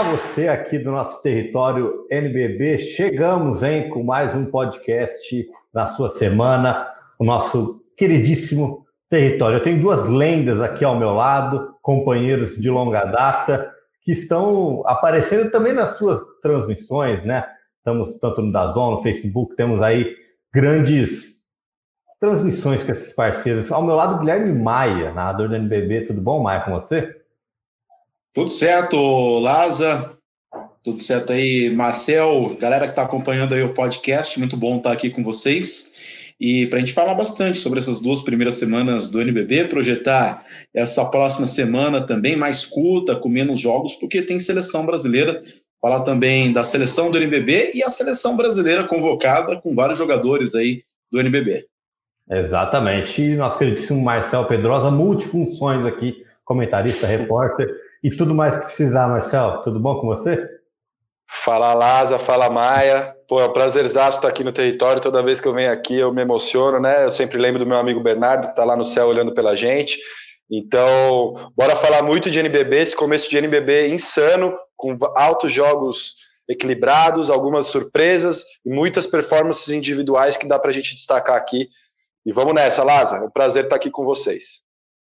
Olá, você aqui do nosso território NBB. Chegamos, hein, com mais um podcast na sua semana, o nosso queridíssimo território. Eu tenho duas lendas aqui ao meu lado, companheiros de longa data, que estão aparecendo também nas suas transmissões, né? Estamos tanto no Dazon, no Facebook, temos aí grandes transmissões com esses parceiros. Ao meu lado, Guilherme Maia, narrador do NBB. Tudo bom, Maia, com você? Tudo certo, Laza. Tudo certo aí, Marcel, galera que está acompanhando aí o podcast, muito bom estar aqui com vocês. E para a gente falar bastante sobre essas duas primeiras semanas do NBB, projetar essa próxima semana também mais curta, com menos jogos, porque tem seleção brasileira. Falar também da seleção do NBB e a seleção brasileira convocada com vários jogadores aí do NBB. Exatamente. E nosso queridíssimo Marcel Pedrosa, multifunções aqui, comentarista, repórter e tudo mais que precisar, Marcel. Tudo bom com você? Fala Laza, fala Maia. Pô, é um prazerzaço estar aqui no território. Toda vez que eu venho aqui eu me emociono, né? Eu sempre lembro do meu amigo Bernardo, que está lá no céu olhando pela gente. Então, bora falar muito de NBB, esse começo de NBB insano, com altos jogos equilibrados, algumas surpresas e muitas performances individuais que dá para a gente destacar aqui. E vamos nessa, Laza. É um prazer estar aqui com vocês.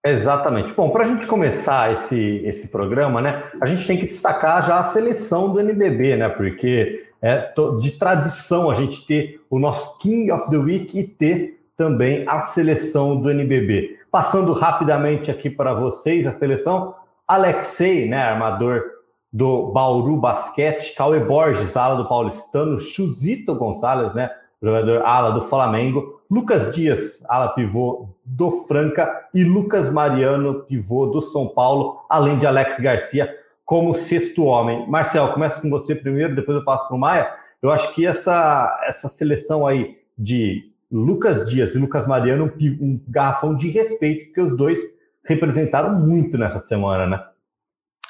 Exatamente. Bom, para a gente começar esse, esse programa, né, a gente tem que destacar já a seleção do NBB, né, porque é de tradição a gente ter o nosso King of the Week e ter também a seleção do NBB. Passando rapidamente aqui para vocês a seleção, Alexei, né, armador do Bauru Basquete, Cauê Borges, ala do Paulistano, Chuzito Gonçalves, né, jogador ala do Flamengo, Lucas Dias, ala pivô do Franca, e Lucas Mariano, pivô do São Paulo, além de Alex Garcia como sexto homem. Marcel, começa com você primeiro, depois eu passo para o Maia. Eu acho que essa, essa seleção aí de Lucas Dias e Lucas Mariano, um, um garrafão de respeito, porque os dois representaram muito nessa semana, né?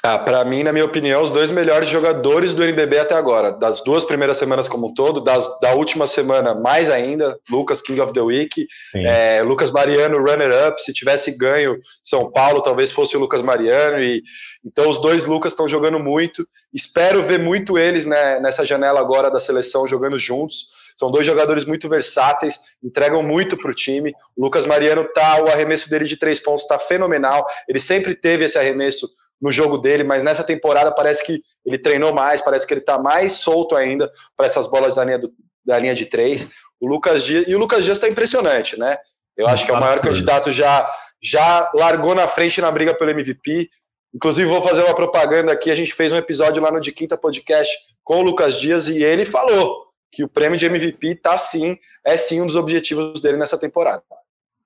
Ah, para mim, na minha opinião, os dois melhores jogadores do NBB até agora. Das duas primeiras semanas como um todo, das, da última semana mais ainda, Lucas King of the Week, é, Lucas Mariano runner-up. Se tivesse ganho São Paulo, talvez fosse o Lucas Mariano. E então os dois Lucas estão jogando muito. Espero ver muito eles né, nessa janela agora da seleção jogando juntos. São dois jogadores muito versáteis, entregam muito para o time. O Lucas Mariano tá, o arremesso dele de três pontos está fenomenal. Ele sempre teve esse arremesso no jogo dele, mas nessa temporada parece que ele treinou mais, parece que ele está mais solto ainda para essas bolas da linha, do, da linha de três. O Lucas Dias, e o Lucas Dias está impressionante, né? Eu acho que é o maior candidato já já largou na frente na briga pelo MVP. Inclusive, vou fazer uma propaganda aqui. A gente fez um episódio lá no De Quinta Podcast com o Lucas Dias e ele falou que o prêmio de MVP tá sim, é sim um dos objetivos dele nessa temporada.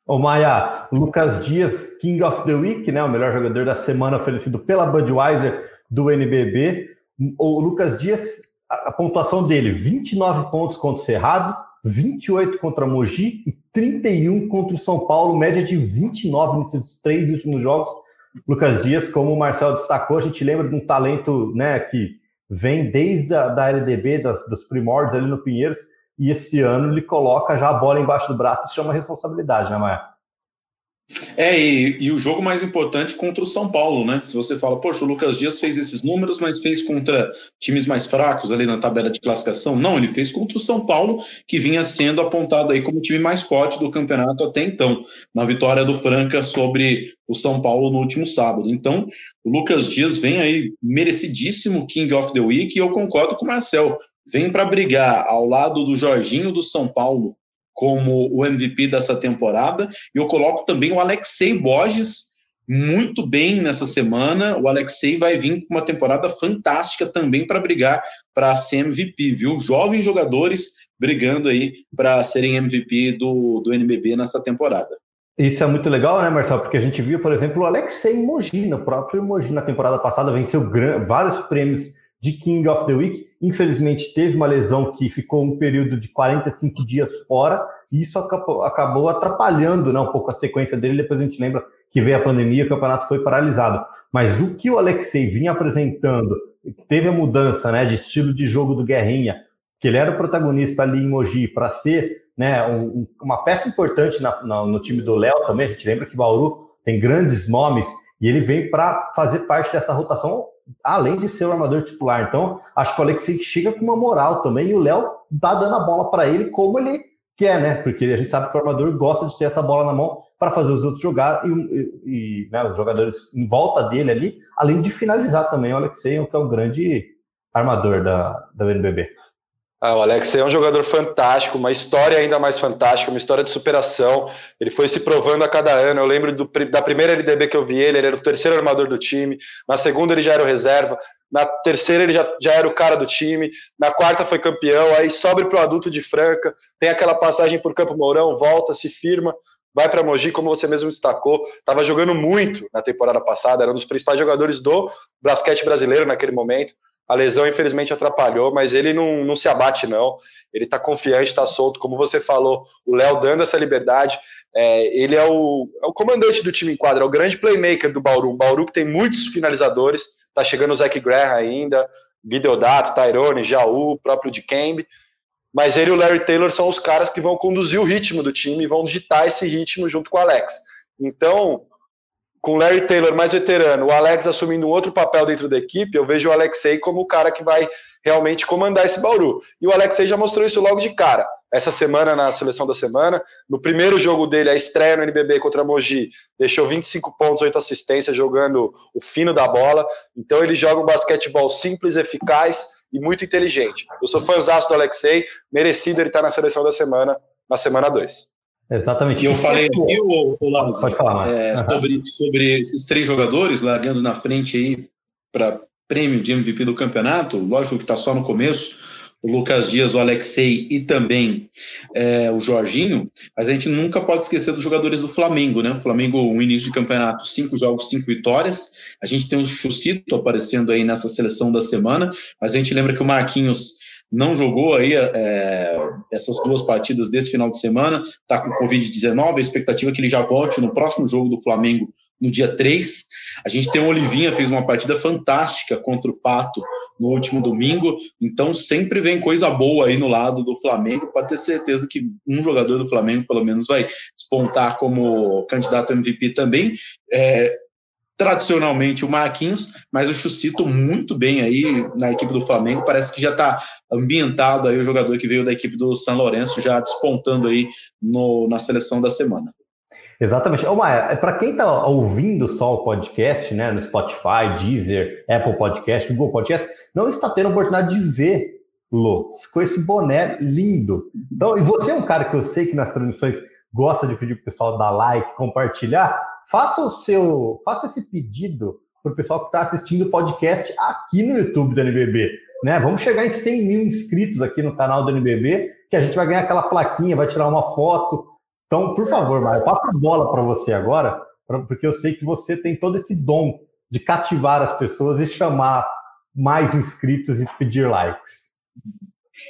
Ô Maia, Lucas Dias, King of the Week, né? O melhor jogador da semana oferecido pela Budweiser do NBB. O Lucas Dias, a, pontuação dele: 29 pontos contra o Cerrado, 28 contra Mogi e 31 contra o São Paulo, média de 29 nesses três últimos jogos. Lucas Dias, como o Marcel destacou, a gente lembra de um talento né, que vem desde a da LDB, das, dos primórdios ali no Pinheiros, e esse ano ele coloca já a bola embaixo do braço e chama a responsabilidade, né, Maia? É, e, e, o jogo mais importante contra o São Paulo, né? Se você fala, poxa, o Lucas Dias fez esses números, mas fez contra times mais fracos ali na tabela de classificação. Não, ele fez contra o São Paulo, que vinha sendo apontado aí como o time mais forte do campeonato até então, na vitória do Franca sobre o São Paulo no último sábado. Então, o Lucas Dias vem aí merecidíssimo King of the Week, e eu concordo com o Marcel vem para brigar ao lado do Jorginho do São Paulo como o MVP dessa temporada. E eu coloco também o Alexei Borges muito bem nessa semana. O Alexei vai vir com uma temporada fantástica também para brigar para ser MVP, viu? Jovens jogadores brigando aí para serem MVP do, do NBB nessa temporada. Isso é muito legal, né, Marcelo? Porque a gente viu, por exemplo, o Alexei Mogi, o próprio Mogi na temporada passada venceu vários prêmios de King of the Week. Infelizmente, teve uma lesão que ficou um período de 45 dias fora, e isso acabou, atrapalhando né, um pouco a sequência dele. Depois a gente lembra que veio a pandemia, o campeonato foi paralisado. Mas o que o Alexei vinha apresentando, teve a mudança né, de estilo de jogo do Guerrinha, que ele era o protagonista ali em Mogi para ser né, um, uma peça importante na, na, no time do Léo também. A gente lembra que Bauru tem grandes nomes e ele vem para fazer parte dessa rotação além de ser o armador titular. Então, acho que o Alexei chega com uma moral também, e o Léo tá dando a bola para ele como ele quer, né? Porque a gente sabe que o armador gosta de ter essa bola na mão para fazer os outros jogar e, e, e né, os jogadores em volta dele ali, além de finalizar também o Alexei, que é o grande armador da, da NBB. Ah, o Alex é um jogador fantástico, uma história ainda mais fantástica, uma história de superação. Ele foi se provando a cada ano. Eu lembro do, da primeira LDB que eu vi ele, ele era o terceiro armador do time. Na segunda, ele já era o reserva. Na terceira, ele já, já era o cara do time. Na quarta, foi campeão. Aí sobe para o adulto de Franca. Tem aquela passagem por Campo Mourão, volta, se firma, vai para Mogi, como você mesmo destacou. Estava jogando muito na temporada passada, era um dos principais jogadores do basquete brasileiro naquele momento. A lesão, infelizmente, atrapalhou, mas ele não, não se abate, não. Ele está confiante, está solto. Como você falou, o Léo dando essa liberdade. É, ele é o, é o, comandante do time em quadra, é o grande playmaker do Bauru. Um Bauru que tem muitos finalizadores. Está chegando o Zach Graham ainda, Guideodato, Tyrone, Jaú, próprio de Kembe. Mas ele e o Larry Taylor são os caras que vão conduzir o ritmo do time vão digitar esse ritmo junto com o Alex. Então, com Larry Taylor mais veterano, o Alex assumindo um outro papel dentro da equipe, eu vejo o Alexei como o cara que vai realmente comandar esse Bauru. E o Alexei já mostrou isso logo de cara. Essa semana, na seleção da semana, no primeiro jogo dele, a estreia no NBB contra a Mogi, deixou 25 pontos, 8 assistências, jogando o fino da bola. Então ele joga um basquetebol simples, eficaz e muito inteligente. Eu sou fãzão do Alexei, merecido ele estar na seleção da semana, na semana 2. Exatamente. E eu falei aqui, o, o Lázaro, Pode falar, é, sobre, sobre esses três jogadores largando na frente aí para prêmio de MVP do campeonato. Lógico que está só no começo, o Lucas Dias, o Alexei e também é, o Jorginho, mas a gente nunca pode esquecer dos jogadores do Flamengo, né? O Flamengo, no início de campeonato, cinco jogos, cinco vitórias. A gente tem o Chucito aparecendo aí nessa seleção da semana, mas a gente lembra que o Marquinhos não jogou aí é, essas duas partidas desse final de semana, está com Covid-19, a expectativa é que ele já volte no próximo jogo do Flamengo no dia 3. A gente tem o Olivinha, fez uma partida fantástica contra o Pato no último domingo, então sempre vem coisa boa aí no lado do Flamengo, pode ter certeza que um jogador do Flamengo pelo menos vai despontar como candidato MVP também. É, tradicionalmente o Marquinhos, mas o Chucito muito bem aí na equipe do Flamengo, parece que já está ambientado aí o jogador que veio da equipe do São Lourenço, já despontando aí no, na seleção da semana. Exatamente. Ô, Maia, para quem está ouvindo só o podcast, né, no Spotify, Deezer, Apple Podcast, Google Podcast, não está tendo a oportunidade de ver Lô, com esse boné lindo. Então, e você é um cara que eu sei que nas transmissões gosta de pedir para o pessoal dar like, compartilhar, faça o seu, faça esse pedido para o pessoal que está assistindo o podcast aqui no YouTube do NBB. Né? Vamos chegar em 100 mil inscritos aqui no canal do NBB, que a gente vai ganhar aquela plaquinha, vai tirar uma foto. Então, por favor, Mário, passa a bola para você agora, porque eu sei que você tem todo esse dom de cativar as pessoas e chamar mais inscritos e pedir likes.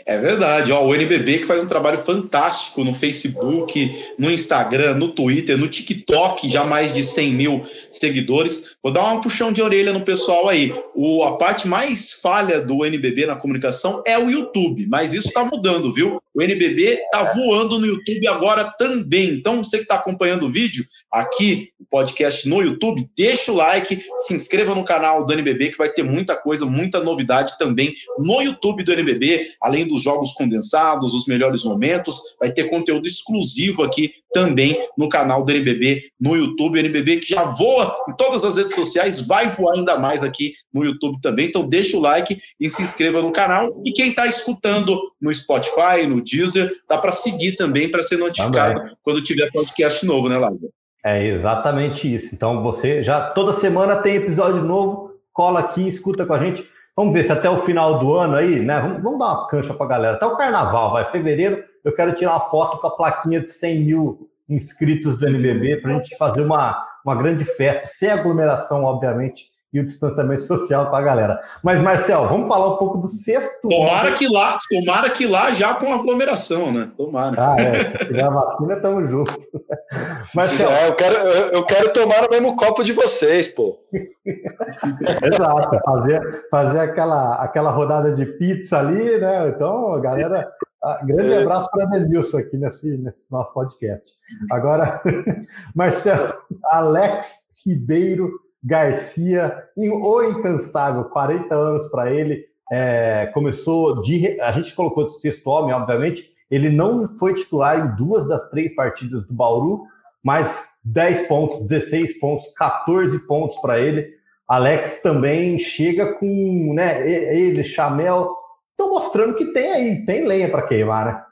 É verdade, ó, o NBB que faz um trabalho fantástico no Facebook, no Instagram, no Twitter, no TikTok, já mais de 100 mil seguidores. Vou dar um puxão de orelha no pessoal aí. O, a parte mais falha do NBB na comunicação é o YouTube, mas isso está mudando, viu? O NBB está voando no YouTube agora também. Então, você que está acompanhando o vídeo aqui, o podcast no YouTube, deixa o like, se inscreva no canal do NBB, que vai ter muita coisa, muita novidade também no YouTube do NBB, além dos jogos condensados, os melhores momentos, vai ter conteúdo exclusivo aqui também no canal do NBB no YouTube. O NBB que já voa em todas as redes sociais, vai voar ainda mais aqui no YouTube também. Então deixa o like e se inscreva no canal. E quem está escutando no Spotify, no Deezer, dá para seguir também para ser notificado também. quando tiver podcast novo, né, Lázaro? É exatamente isso. Então você já toda semana tem episódio novo, cola aqui, escuta com a gente. Vamos ver se até o final do ano aí, né? Vamos, vamos dar uma cancha para a galera. Até o carnaval, vai, fevereiro, eu quero tirar uma foto com a plaquinha de 100 mil inscritos do NBB para a gente fazer uma, uma grande festa, sem aglomeração, obviamente, e o distanciamento social com a galera. Mas, Marcel, vamos falar um pouco do sexto. Tomara que lá, tomara que lá já com aglomeração, né? Tomara. Ah, é. Se tiver a vacina, tamo junto. Marcel. É, eu, quero, eu, eu quero tomar o mesmo copo de vocês, pô. Exato, fazer, fazer aquela, aquela rodada de pizza ali, né? Então, galera, grande é. abraço para a Denilson aqui nesse, nesse nosso podcast. Agora, Marcelo, Alex Ribeiro Garcia, o incansável, 40 anos para ele, é, começou de. A gente colocou de sexto homem, obviamente. Ele não foi titular em duas das três partidas do Bauru, mas 10 pontos, 16 pontos, 14 pontos para ele. Alex também chega com, né, ele, Chamel, estão mostrando que tem aí, tem lenha para queimar, né?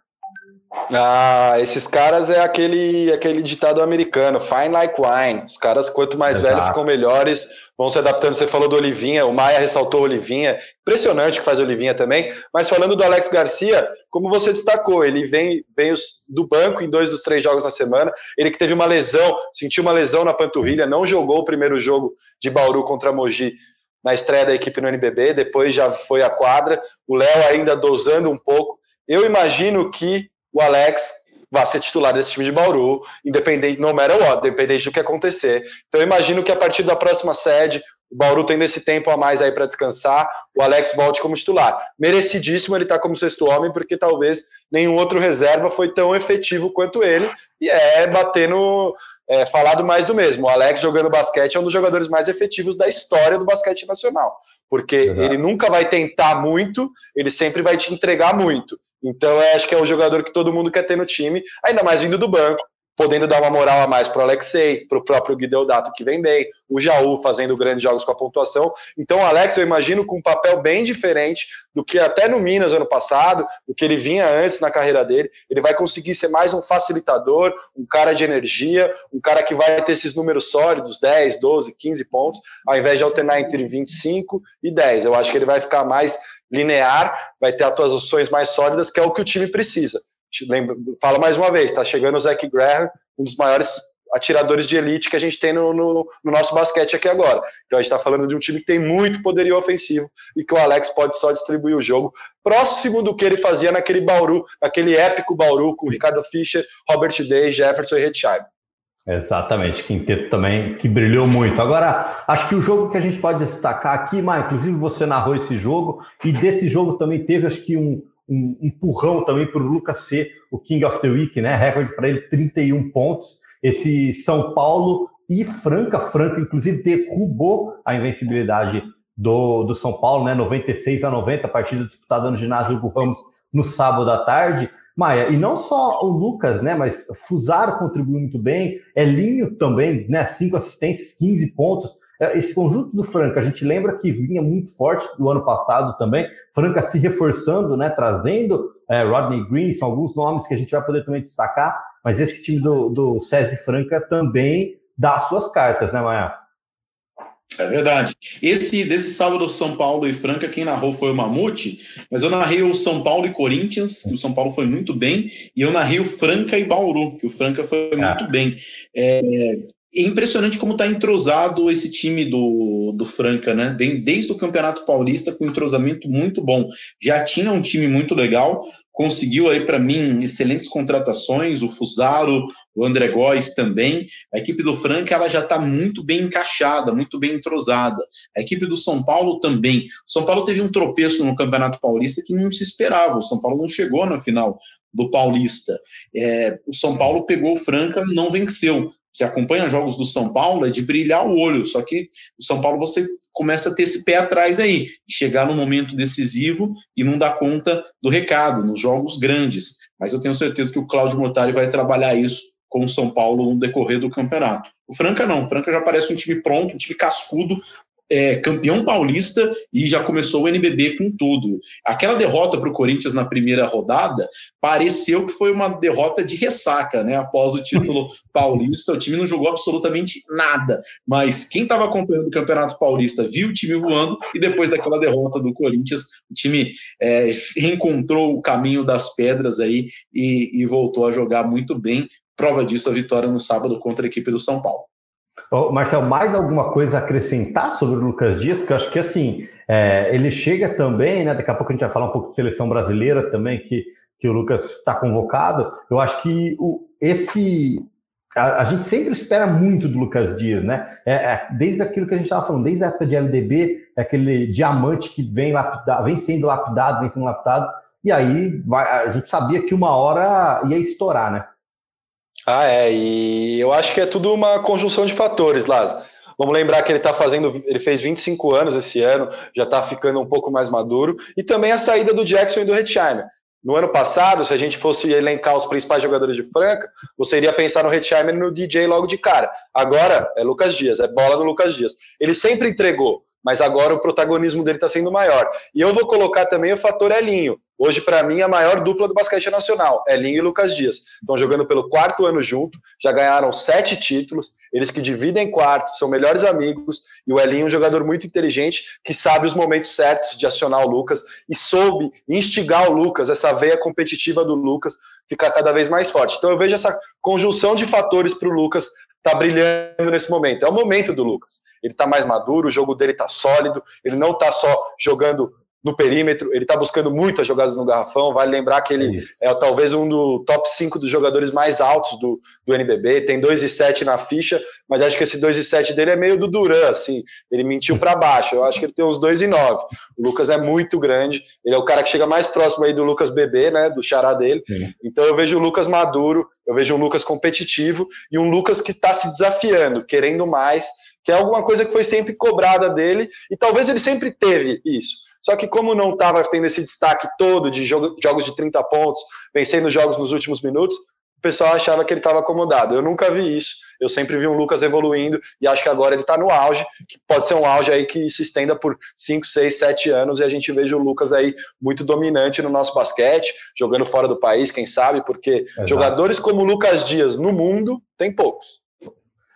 Ah, esses caras é aquele aquele ditado americano, fine like wine. Os caras, quanto mais Exato. velhos, ficam melhores, vão se adaptando. Você falou do Olivinha, o Maia ressaltou o Olivinha, impressionante que faz o Olivinha também. Mas falando do Alex Garcia, como você destacou, ele vem, vem do banco em dois dos três jogos na semana. Ele que teve uma lesão, sentiu uma lesão na panturrilha, não jogou o primeiro jogo de Bauru contra Mogi na estreia da equipe no NBB, depois já foi à quadra. O Léo ainda dosando um pouco. Eu imagino que o Alex vai ser titular desse time de Bauru, independente, no matter what, independente do que acontecer. Então eu imagino que a partir da próxima sede, o Bauru tendo esse tempo a mais aí para descansar, o Alex volte como titular. Merecidíssimo ele estar tá como sexto homem, porque talvez nenhum outro reserva foi tão efetivo quanto ele, e é batendo é, falado mais do mesmo. O Alex jogando basquete é um dos jogadores mais efetivos da história do basquete nacional, porque Exato. ele nunca vai tentar muito, ele sempre vai te entregar muito. Então, eu acho que é o jogador que todo mundo quer ter no time, ainda mais vindo do banco podendo dar uma moral a mais para o Alexei, para o próprio Guideodato que vem bem, o Jaú fazendo grandes jogos com a pontuação. Então, o Alex, eu imagino com um papel bem diferente do que até no Minas ano passado, o que ele vinha antes na carreira dele. Ele vai conseguir ser mais um facilitador, um cara de energia, um cara que vai ter esses números sólidos, 10, 12, 15 pontos, ao invés de alternar entre 25 e 10. Eu acho que ele vai ficar mais linear, vai ter atuações mais sólidas, que é o que o time precisa. Lembra, fala mais uma vez, está chegando o Zach Graham, um dos maiores atiradores de elite que a gente tem no, no, no nosso basquete aqui agora. Então a gente está falando de um time que tem muito poderio ofensivo e que o Alex pode só distribuir o jogo próximo do que ele fazia naquele Bauru, naquele épico Bauru com Ricardo Fischer, Robert Day, Jefferson e Redsheimer. Exatamente, quinteto também que brilhou muito. Agora, acho que o jogo que a gente pode destacar aqui, Mar, inclusive você narrou esse jogo, e desse jogo também teve, acho que, um, um empurrão também para o Lucas ser o King of the Week, né? Recorde para ele 31 pontos. Esse São Paulo e Franca, Franca, inclusive, derrubou a invencibilidade do, do São Paulo, né? 96 a 90, partida disputada no ginásio Hugo Ramos no sábado à tarde. Maia, e não só o Lucas, né? Mas Fusaro contribuiu muito bem, Elinho também, né? Cinco assistências, 15 pontos. É, esse conjunto do Franca, a gente lembra que vinha muito forte do ano passado também, Franca se reforçando, né, trazendo é, Rodney Green, são alguns nomes que a gente vai poder também destacar, mas esse time do, do Franca também dá suas cartas, né, Maia? É verdade. Esse desse sábado São Paulo e Franca, quem narrou foi o Mamute, mas eu narrei o São Paulo e Corinthians, que o São Paulo foi muito bem, e eu narrei o Franca e Bauru, que o Franca foi ah. muito bem. É, é impressionante como está entrosado esse time do, do Franca, né? Vem desde o Campeonato Paulista com um entrosamento muito bom. Já tinha um time muito legal, conseguiu aí para mim excelentes contratações, o Fusaro, o André Góes também. A equipe do Franca ela já está muito bem encaixada, muito bem entrosada. A equipe do São Paulo também. O São Paulo teve um tropeço no Campeonato Paulista que não se esperava. O São Paulo não chegou na final do Paulista. É, o São Paulo pegou o Franca, não venceu você acompanha jogos do São Paulo, é de brilhar o olho. Só que o São Paulo você começa a ter esse pé atrás aí, chegar no momento decisivo e não dar conta do recado, nos jogos grandes. Mas eu tenho certeza que o Cláudio Mortari vai trabalhar isso com o São Paulo no decorrer do campeonato. O Franca não, o Franca já parece um time pronto, um time cascudo, é, campeão paulista e já começou o NBB com tudo. Aquela derrota para o Corinthians na primeira rodada pareceu que foi uma derrota de ressaca, né? Após o título paulista, o time não jogou absolutamente nada. Mas quem estava acompanhando o Campeonato Paulista viu o time voando e depois daquela derrota do Corinthians, o time é, reencontrou o caminho das pedras aí e, e voltou a jogar muito bem. Prova disso a vitória no sábado contra a equipe do São Paulo. Marcel, mais alguma coisa a acrescentar sobre o Lucas Dias? Porque eu acho que assim, é, ele chega também, né? Daqui a pouco a gente vai falar um pouco de seleção brasileira também, que, que o Lucas está convocado. Eu acho que o, esse. A, a, gente sempre espera muito do Lucas Dias, né? É, é, desde aquilo que a gente estava falando, desde a época de LDB, é aquele diamante que vem, lapidado, vem sendo lapidado, vem sendo lapidado, e aí vai, a gente sabia que uma hora ia estourar, né? Ah, é, e eu acho que é tudo uma conjunção de fatores, Lázaro. Vamos lembrar que ele está fazendo, ele fez 25 anos esse ano, já está ficando um pouco mais maduro. E também a saída do Jackson e do Hetzheimer. No ano passado, se a gente fosse elencar os principais jogadores de Franca, você iria pensar no Hetzheimer e no DJ logo de cara. Agora é Lucas Dias, é bola no Lucas Dias. Ele sempre entregou, mas agora o protagonismo dele está sendo maior. E eu vou colocar também o fator Elinho. Hoje, para mim, a maior dupla do basquete nacional, Elinho e Lucas Dias. Estão jogando pelo quarto ano junto, já ganharam sete títulos, eles que dividem quartos, são melhores amigos, e o Elinho é um jogador muito inteligente, que sabe os momentos certos de acionar o Lucas, e soube instigar o Lucas, essa veia competitiva do Lucas, ficar cada vez mais forte. Então eu vejo essa conjunção de fatores para o Lucas está brilhando nesse momento. É o momento do Lucas. Ele está mais maduro, o jogo dele está sólido, ele não está só jogando no perímetro, ele está buscando muitas jogadas no garrafão. Vale lembrar que ele é talvez um do top 5 dos jogadores mais altos do, do NBB. Tem 2,7 na ficha, mas acho que esse 2,7 dele é meio do Duran, assim. Ele mentiu para baixo. Eu acho que ele tem uns 2,9. O Lucas é muito grande. Ele é o cara que chega mais próximo aí do Lucas Bebê, né? Do xará dele. Sim. Então eu vejo o Lucas maduro, eu vejo um Lucas competitivo e um Lucas que está se desafiando, querendo mais, que é alguma coisa que foi sempre cobrada dele e talvez ele sempre teve isso só que como não estava tendo esse destaque todo de jogo, jogos de 30 pontos, vencendo jogos nos últimos minutos, o pessoal achava que ele estava acomodado. Eu nunca vi isso. Eu sempre vi um Lucas evoluindo e acho que agora ele está no auge, que pode ser um auge aí que se estenda por 5, 6, 7 anos e a gente veja o Lucas aí muito dominante no nosso basquete, jogando fora do país, quem sabe, porque Exato. jogadores como o Lucas Dias no mundo tem poucos.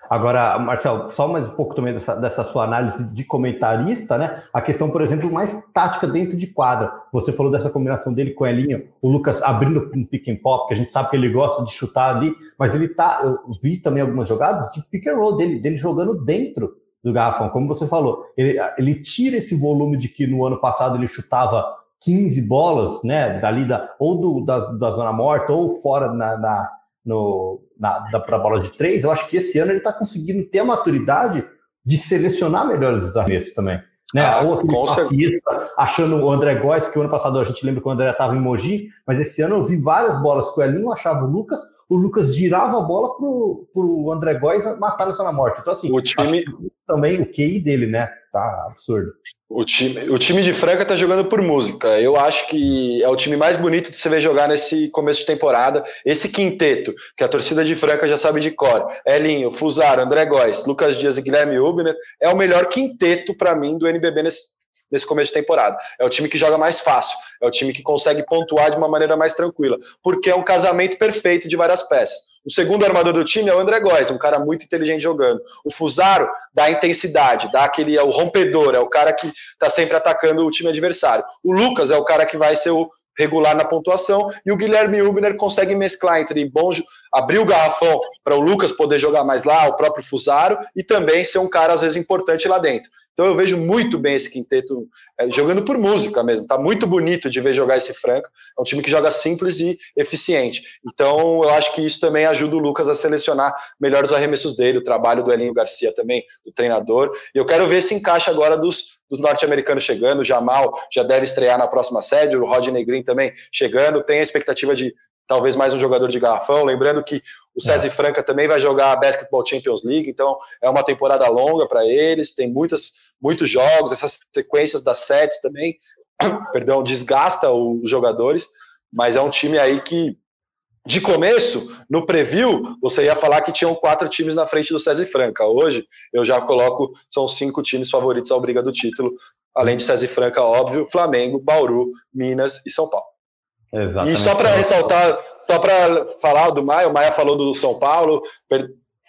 Agora, Marcel, só mais um pouco também dessa, dessa, sua análise de comentarista, né? A questão, por exemplo, mais tática dentro de quadra. Você falou dessa combinação dele com o Elinho, o Lucas abrindo um pick and pop, que a gente sabe que ele gosta de chutar ali, mas ele tá. Eu vi também algumas jogadas de pick and roll dele, dele jogando dentro do garrafão, como você falou. Ele, ele tira esse volume de que no ano passado ele chutava 15 bolas, né? Dali da, ou do, da, da zona morta, ou fora na, na no, na, para a bola de três, eu acho que esse ano ele está conseguindo ter a maturidade de selecionar melhores arremessos também. Né? Ah, Ou aquele passista, achando o André Góes, que o ano passado a gente lembra que o André estava em Mogi, mas esse ano eu vi várias bolas que o Elinho achava o Lucas, o Lucas girava a bola pro, pro André Góes matar no na morte. Então, assim, o time... também o QI dele, né? Tá absurdo. O time, o time de Franca tá jogando por música. Eu acho que é o time mais bonito de se ver jogar nesse começo de temporada. Esse quinteto, que a torcida de Franca já sabe de cor. Elinho, Fusaro, André Góes, Lucas Dias e Guilherme Ubner. É o melhor quinteto para mim do NBB nesse, nesse começo de temporada. É o time que joga mais fácil, é o time que consegue pontuar de uma maneira mais tranquila, porque é um casamento perfeito de várias peças. O segundo armador do time é o André Góes, um cara muito inteligente jogando. O Fusaro dá intensidade, dá aquele é o rompedor, é o cara que está sempre atacando o time adversário. O Lucas é o cara que vai ser o regular na pontuação e o Guilherme Ubner consegue mesclar entre bom abrir o garrafão para o Lucas poder jogar mais lá, o próprio Fusaro e também ser um cara às vezes importante lá dentro. Então eu vejo muito bem esse quinteto é, jogando por música mesmo. Tá muito bonito de ver jogar esse Franca. É um time que joga simples e eficiente. Então eu acho que isso também ajuda o Lucas a selecionar melhor os arremessos dele, o trabalho do Elinho Garcia também, do treinador. E eu quero ver se encaixa agora dos, dos norte-americanos chegando. O Jamal já deve estrear na próxima sede, o Rodney Green também chegando. Tem a expectativa de talvez mais um jogador de garrafão. Lembrando que o César é. Franca também vai jogar a Basketball Champions League, então é uma temporada longa para eles, tem muitas, muitos jogos, essas sequências das sets também, perdão, desgasta os jogadores, mas é um time aí que, de começo, no preview, você ia falar que tinham quatro times na frente do César Franca. Hoje, eu já coloco, são cinco times favoritos à briga do título, além de César Franca, óbvio, Flamengo, Bauru, Minas e São Paulo. Exatamente. E só para ressaltar, só para falar do Maia, o Maia falou do São Paulo,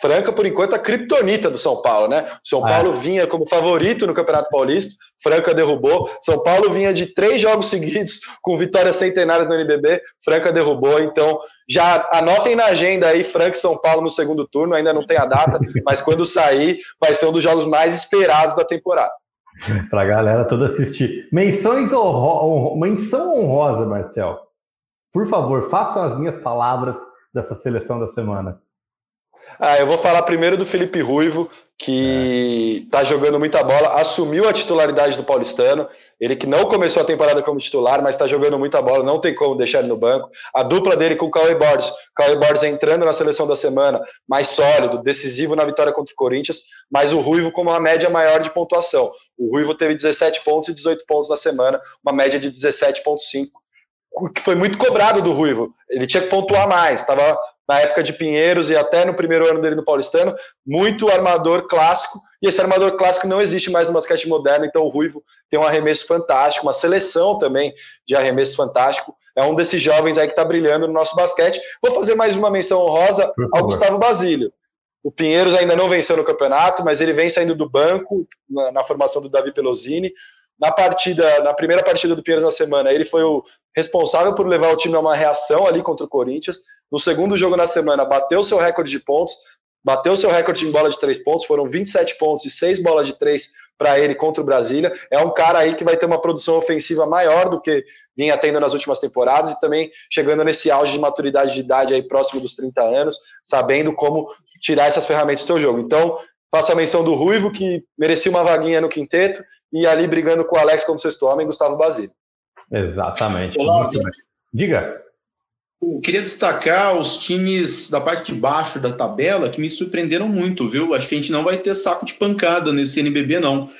Franca, por enquanto, a criptonita do São Paulo, né? O São Paulo é. vinha como favorito no Campeonato Paulista, Franca derrubou. São Paulo vinha de três jogos seguidos com vitórias centenárias no NBB, Franca derrubou. Então, já anotem na agenda aí Franca e São Paulo no segundo turno, ainda não tem a data, mas quando sair, vai ser um dos jogos mais esperados da temporada. Para a galera toda assistir. Menções honro... Menção honrosa, Marcel. Por favor, façam as minhas palavras dessa seleção da semana. Ah, eu vou falar primeiro do Felipe Ruivo, que está é. jogando muita bola, assumiu a titularidade do Paulistano. Ele que não começou a temporada como titular, mas está jogando muita bola, não tem como deixar ele no banco. A dupla dele com o Cauê Borges. Cauê Borges entrando na seleção da semana, mais sólido, decisivo na vitória contra o Corinthians, mas o Ruivo com uma média maior de pontuação. O Ruivo teve 17 pontos e 18 pontos na semana, uma média de 17,5 que foi muito cobrado do Ruivo. Ele tinha que pontuar mais, estava na época de Pinheiros e até no primeiro ano dele no Paulistano, muito armador clássico, e esse armador clássico não existe mais no basquete moderno, então o Ruivo tem um arremesso fantástico, uma seleção também de arremesso fantástico, é um desses jovens aí que está brilhando no nosso basquete. Vou fazer mais uma menção honrosa ao Gustavo Basílio. O Pinheiros ainda não venceu no campeonato, mas ele vem saindo do banco na, na formação do Davi Pelosini. Na partida, na primeira partida do Pinheiros na semana, ele foi o responsável por levar o time a uma reação ali contra o Corinthians. No segundo jogo na semana, bateu seu recorde de pontos, bateu seu recorde em bola de três pontos, foram 27 pontos e seis bolas de três para ele contra o Brasília. É um cara aí que vai ter uma produção ofensiva maior do que vinha tendo nas últimas temporadas e também chegando nesse auge de maturidade de idade aí próximo dos 30 anos, sabendo como tirar essas ferramentas do seu jogo. Então, faço a menção do Ruivo, que merecia uma vaguinha no quinteto, e ali brigando com o Alex como sexto homem, Gustavo Basílio. Exatamente. Olá, Diga. Eu queria destacar os times da parte de baixo da tabela que me surpreenderam muito, viu? Acho que a gente não vai ter saco de pancada nesse NBB, não.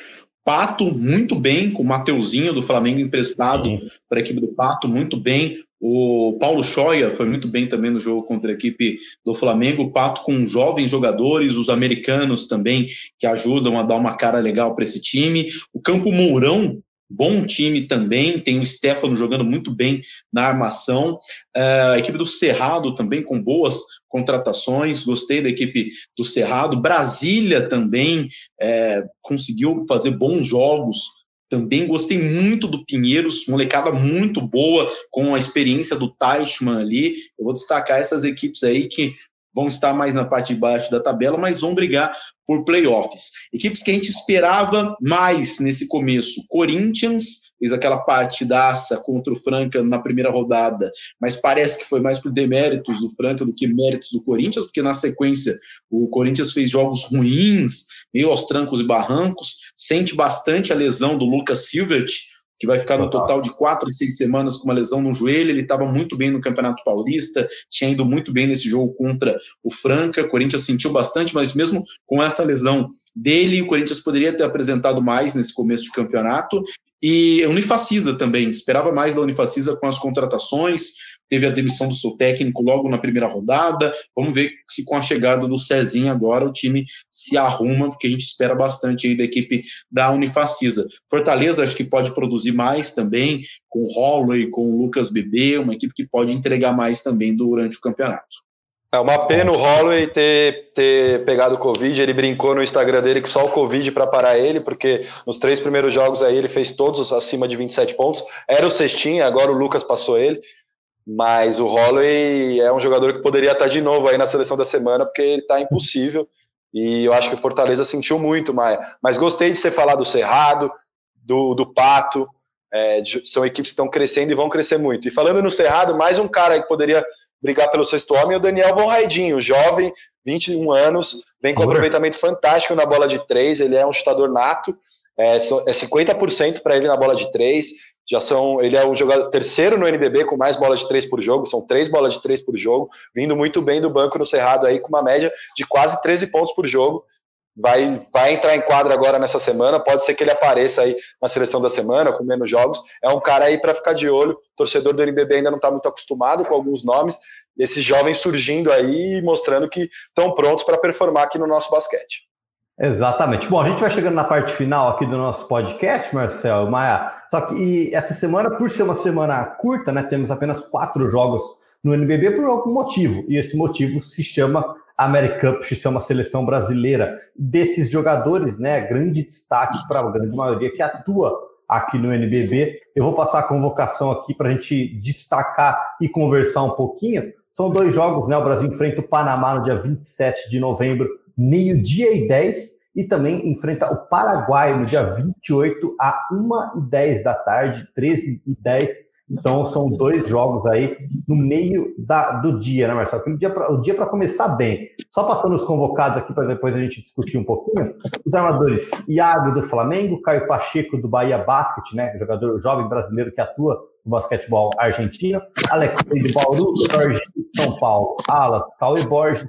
Pato, muito bem, com o Mateuzinho do Flamengo emprestado para a equipe do Pato, muito bem. O Paulo Choia foi muito bem também no jogo contra a equipe do Flamengo. O Pato com jovens jogadores, os americanos também, que ajudam a dar uma cara legal para esse time. O Campo Mourão bom time também, tem o Stefano jogando muito bem na armação, uh, a equipe do Cerrado também com boas contratações, gostei da equipe do Cerrado, Brasília também é, conseguiu fazer bons jogos, também. Gostei muito do Pinheiros, molecada muito boa, com a experiência do Teichmann ali, eu vou destacar essas equipes aí que vão estar mais na parte de baixo da tabela, mas vão brigar por playoffs. Equipes que a gente esperava mais nesse começo: Corinthians, fez aquela partidaça contra o Franca na primeira rodada, mas parece que foi mais por deméritos do Franca do que méritos do Corinthians, porque na sequência o Corinthians fez jogos ruins, meio aos trancos e barrancos, sente bastante a lesão do Lucas Silvert, que vai ficar no total de quatro e seis semanas com uma lesão no joelho. Ele estava muito bem no Campeonato Paulista, tinha ido muito bem nesse jogo contra o Franca. O Corinthians sentiu bastante, mas mesmo com essa lesão dele, o Corinthians poderia ter apresentado mais nesse começo de campeonato. E a Unifacisa também, esperava mais da Unifacisa com as contratações, teve a demissão do seu técnico logo na primeira rodada. Vamos ver se com a chegada do Cezinho agora o time se arruma, porque a gente espera bastante aí da equipe da Unifacisa. Fortaleza acho que pode produzir mais também, com o Holloway, com o Lucas Bebê, uma equipe que pode entregar mais também durante o campeonato. É uma pena o Holloway ter, ter pegado o Covid. Ele brincou no Instagram dele que só o Covid para parar ele, porque nos três primeiros jogos aí ele fez todos acima de 27 pontos. Era o cestinho, agora o Lucas passou ele. Mas o Holloway é um jogador que poderia estar de novo aí na seleção da semana, porque ele está impossível. E eu acho que o Fortaleza sentiu muito, Maia. Mas gostei de você falar do Cerrado, do, do Pato. É, são equipes que estão crescendo e vão crescer muito. E falando no Cerrado, mais um cara que poderia brigar pelo sexto homem, o Daniel Von Raidinho, jovem, 21 anos, vem com aproveitamento fantástico na bola de três, ele é um chutador nato, é, é 50% para ele na bola de três, já são, ele é o jogador terceiro no NBB com mais bolas de três por jogo, são três bolas de três por jogo, vindo muito bem do banco no Cerrado aí com uma média de quase 13 pontos por jogo, vai, vai entrar em quadra agora nessa semana. Pode ser que ele apareça aí na seleção da semana, com menos jogos. É um cara aí para ficar de olho. O torcedor do NBB ainda não está muito acostumado com alguns nomes. Esses jovens surgindo aí, mostrando que estão prontos para performar aqui no nosso basquete. Exatamente. Bom, a gente vai chegando na parte final aqui do nosso podcast, Marcel, Maia. Só que essa semana, por ser uma semana curta, né, temos apenas quatro jogos no NBB por algum motivo. E esse motivo se chama American Cup, é uma seleção brasileira. Desses jogadores, né, grande destaque para a grande maioria que atua aqui no NBB. Eu vou passar a convocação aqui para a gente destacar e conversar um pouquinho. São dois jogos, né? O Brasil enfrenta o Panamá no dia 27 de novembro, meio-dia e 10, e também enfrenta o Paraguai no dia 28 a 1 e 10 da tarde, 13 e 10 Então são dois jogos aí no meio da, do dia, né, Marcelo? O dia pra, o dia para começar bem. Só passando os convocados aqui para depois a gente discutir um pouquinho. Os armadores Iago do Flamengo, Caio Pacheco do Bahia Basket, né? Jogador jovem brasileiro que atua no basquetebol argentino. Alex do Bauru, Jorge São Paulo, Alas, Cauê Borges,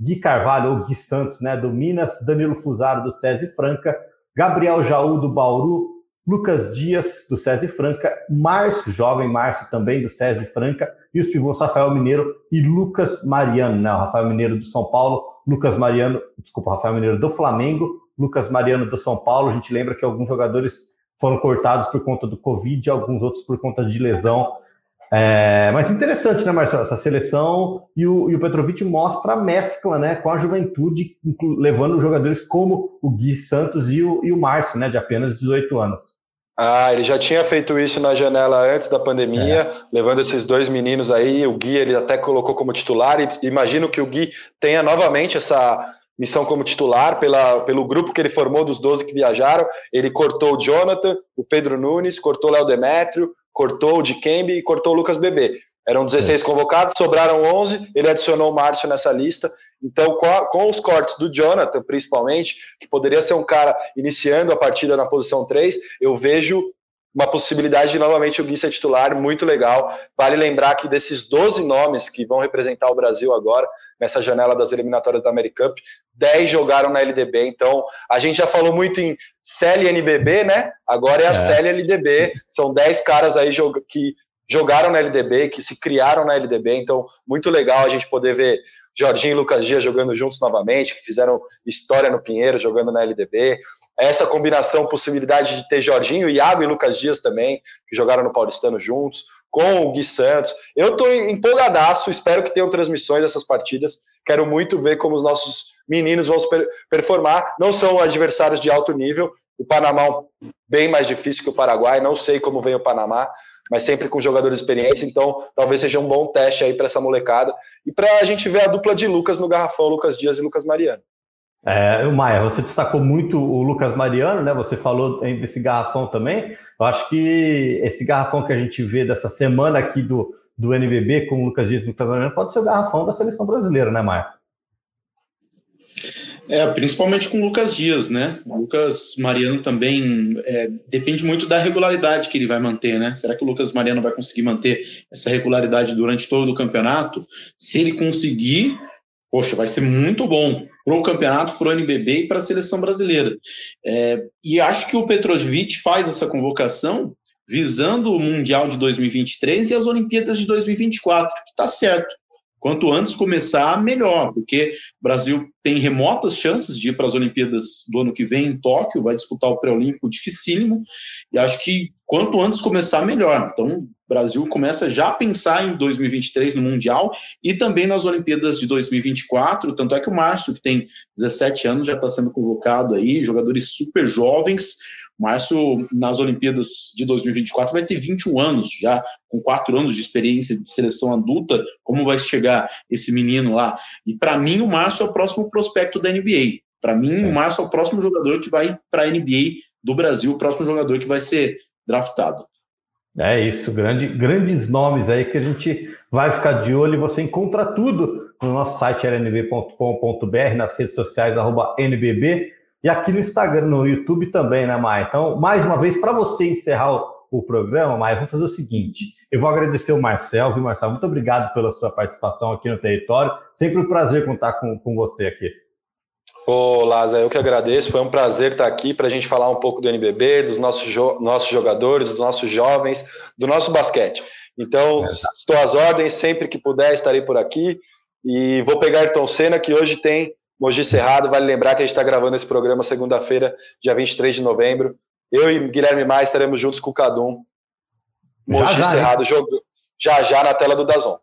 Gui Carvalho ou Gui Santos, né? Do Minas, Danilo Fusaro do SESI Franca, Gabriel Jaú do Bauru, Lucas Dias, do SESI Franca, Márcio, jovem Márcio também do SESI Franca, e os pivôs Rafael Mineiro e Lucas Mariano, né? Rafael Mineiro do São Paulo, Lucas Mariano, desculpa, Rafael Mineiro do Flamengo, Lucas Mariano do São Paulo. A gente lembra que alguns jogadores foram cortados por conta do Covid, alguns outros por conta de lesão. É, mas interessante, né, Marcelo? Essa seleção e o, e o Petrovic mostra a mescla né, com a juventude, levando jogadores como o Gui Santos e o, e o Márcio, né, de apenas 18 anos. Ah, ele já tinha feito isso na janela antes da pandemia, é. levando esses dois meninos aí. O Gui ele até colocou como titular e imagino que o Gui tenha novamente essa missão como titular pela, pelo grupo que ele formou dos 12 que viajaram. Ele cortou o Jonathan, o Pedro Nunes, cortou o Léo Demétrio, cortou o Dikembe e cortou o Lucas Bebê. Eram 16 é. convocados, sobraram 11, ele adicionou o Márcio nessa lista. Então, com, a, com, os cortes do Jonathan, principalmente, que poderia ser um cara iniciando a partida na posição 3, eu vejo uma possibilidade de novamente o Gui ser titular, muito legal. Vale lembrar que desses 12 nomes que vão representar o Brasil agora, nessa janela das eliminatórias da AmeriCup, 10 jogaram na LDB. Então, a gente já falou muito em CLNBB, né? Agora é a é. CLLDB. São 10 caras aí que jogaram na LDB, que se criaram na LDB. Então, muito legal a gente poder ver Jorginho e Lucas Dias jogando juntos novamente, que fizeram história no Pinheiro, jogando na LDB. Essa combinação, possibilidade de ter Jorginho, Iago e Lucas Dias também, que jogaram no Paulistano juntos, com o Gui Santos. Eu estou empolgadaço, espero que tenham transmissões dessas partidas. Quero muito ver como os nossos meninos vão se performar. Não são adversários de alto nível. O Panamá é bem mais difícil que o Paraguai. Não sei como vem o Panamá, mas sempre com jogadores de experiência, então talvez seja um bom teste aí para essa molecada e para a gente ver a dupla de Lucas no garrafão, Lucas Dias e Lucas Mariano. É, Maia, você destacou muito o Lucas Mariano, né? Você falou desse garrafão também. Eu acho que esse garrafão que a gente vê dessa semana aqui do, do NBB com o Lucas Dias e Lucas Mariano pode ser o garrafão da seleção brasileira, né, Maia? É, principalmente com o Lucas Dias, né? O Lucas Mariano também é, depende muito da regularidade que ele vai manter, né? Será que o Lucas Mariano vai conseguir manter essa regularidade durante todo o campeonato? Se ele conseguir, poxa, vai ser muito bom para o campeonato, para o NBB e para a seleção brasileira. É, e acho que o Petrovic faz essa convocação visando o Mundial de 2023 e as Olimpíadas de 2024, que está certo. Quanto antes começar, melhor, porque o Brasil tem remotas chances de ir para as Olimpíadas do ano que vem em Tóquio, vai disputar o pré-olímpico dificílimo, e acho que quanto antes começar, melhor. Então, o Brasil começa já a pensar em 2023 no Mundial e também nas Olimpíadas de 2024, tanto é que o Márcio, que tem 17 anos, já está sendo convocado aí, jogadores super jovens, Márcio, nas Olimpíadas de 2024, vai ter 21 anos, já com quatro anos de experiência de seleção adulta. Como vai chegar esse menino lá? E para mim, o Márcio é o próximo prospecto da NBA. Para mim, é. o Márcio é o próximo jogador que vai para a NBA do Brasil, o próximo jogador que vai ser draftado. É isso, grande, grandes nomes aí que a gente vai ficar de olho e você encontra tudo no nosso site lnb.com.br, nas redes sociais, arroba NBB e aqui no Instagram, no YouTube também, né, Maia? Então, mais uma vez, para você encerrar o, o programa, Maia, eu vou fazer o seguinte: eu vou agradecer o Marcel, viu, Marcel? Muito obrigado pela sua participação aqui no território. Sempre um prazer contar com, com você aqui. Ô, Lázaro, eu que agradeço. Foi um prazer estar aqui para a gente falar um pouco do NBB, dos nossos, jo nossos jogadores, dos nossos jovens, do nosso basquete. Então, é. estou às ordens, sempre que puder estarei por aqui. E vou pegar Ayrton Senna, que hoje tem Mogi Cerrado, vale lembrar que a gente está gravando esse programa segunda-feira, dia 23 de novembro. Eu e Guilherme Maia estaremos juntos com o Cadum. Mogi já, já, Cerrado, jogo, já já na tela do Dazon.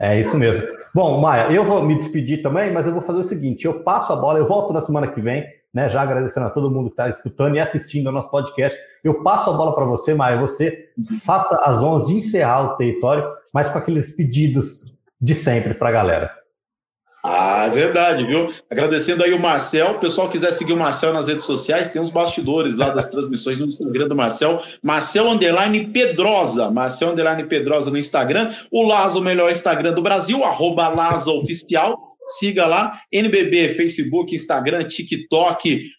É isso mesmo. Bom, Maia, eu vou me despedir também, mas eu vou fazer o seguinte: eu passo a bola, eu volto na semana que vem, né? Já agradecendo a todo mundo que está escutando e assistindo ao nosso podcast. Eu passo a bola para você, Maia. Você faça as 11 encerrar o território, mas com aqueles pedidos de sempre para a galera. Verdade, viu? Agradecendo aí o Marcel. O pessoal quiser seguir o Marcel nas redes sociais, tem uns bastidores lá das transmissões no Instagram do Marcel. Marcel Underline Pedrosa. Marcel Underline Pedrosa no Instagram. O Lazo, o melhor Instagram do Brasil, arroba Laza Oficial. Siga lá. NBB, Facebook, Instagram, TikTok,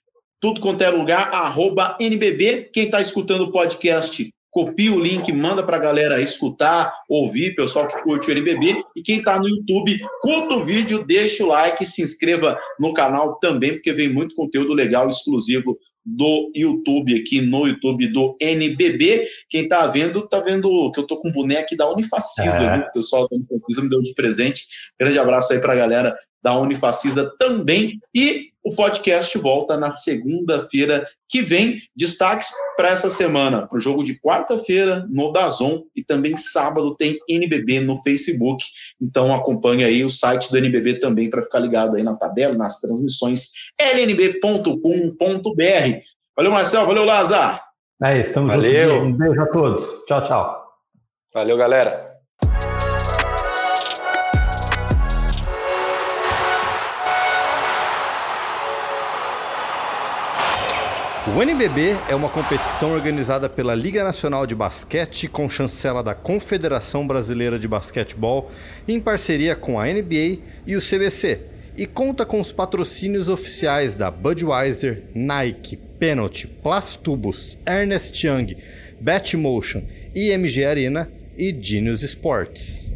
tudo quanto é lugar, arroba NBB. Quem está escutando o podcast, copia o link, manda para a galera escutar, ouvir, pessoal que curte o NBB. E quem está no YouTube, curta o vídeo, deixa o like, se inscreva no canal também, porque vem muito conteúdo legal, exclusivo do YouTube aqui no YouTube do NBB. Quem tá vendo, tá vendo que eu tô com um boneco da Unifacisa, é. viu? O pessoal da Unifacisa me deu de presente. Grande abraço aí pra galera da Unifacisa também. E o podcast volta na segunda-feira que vem. Destaques para essa semana, para o jogo de quarta-feira no Dazon e também sábado tem NBB no Facebook. Então acompanhe aí o site do NBB também para ficar ligado aí na tabela, nas transmissões lnb.com.br. Valeu, Marcel. Valeu, Lazar. É isso, estamos Valeu. Juntos. Um beijo a todos. Tchau, tchau. Valeu, galera. O NBB é uma competição organizada pela Liga Nacional de Basquete com chancela da Confederação Brasileira de Basquetebol em parceria com a NBA e o CBC e conta com os patrocínios oficiais da Budweiser, Nike, Penalty, Plastubus, Ernest Young, Batmotion, IMG Arena e Genius Sports.